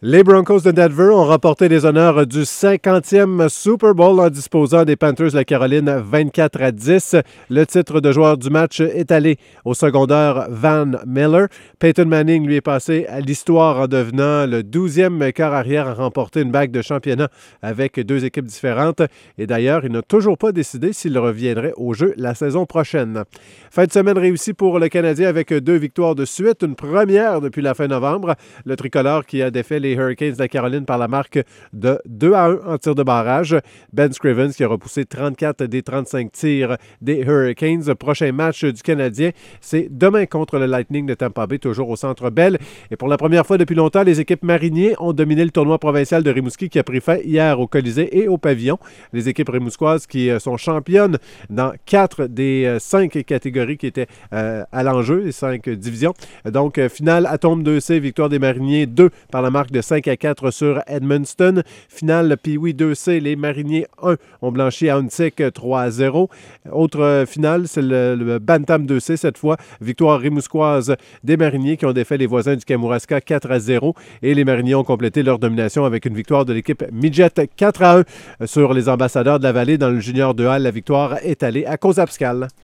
Les Broncos de Denver ont remporté les honneurs du 50e Super Bowl en disposant des Panthers de la Caroline 24 à 10. Le titre de joueur du match est allé au secondaire Van Miller. Peyton Manning lui est passé à l'histoire en devenant le 12e quart arrière à remporter une bague de championnat avec deux équipes différentes. Et d'ailleurs, il n'a toujours pas décidé s'il reviendrait au jeu la saison prochaine. Fin de semaine réussie pour le Canadien avec deux victoires de suite, une première depuis la fin novembre. Le tricolore qui a défait les Hurricanes de la Caroline par la marque de 2 à 1 en tir de barrage. Ben Scrivens qui a repoussé 34 des 35 tirs des Hurricanes. Prochain match du Canadien, c'est demain contre le Lightning de Tampa Bay, toujours au Centre Bell. Et pour la première fois depuis longtemps, les équipes mariniers ont dominé le tournoi provincial de Rimouski qui a pris fin hier au Colisée et au Pavillon. Les équipes rimousquoises qui euh, sont championnes dans quatre des euh, cinq catégories qui étaient euh, à l'enjeu, les cinq divisions. Donc, finale Atome 2C, victoire des mariniers 2 par la marque de 5 à 4 sur Edmundston. Finale Pee-Wee 2C, les Mariniers 1 ont blanchi à Huntsic 3 à 0. Autre euh, finale, c'est le, Bantam 2C cette fois. Victoire rimousquoise des Mariniers qui ont défait les voisins du Kamouraska 4 à 0. Et les Mariniers ont complété leur domination avec une victoire de l'équipe Midget 4 à 1 sur les ambassadeurs de la vallée dans le junior de Hall. La victoire est allée à Cozapscal.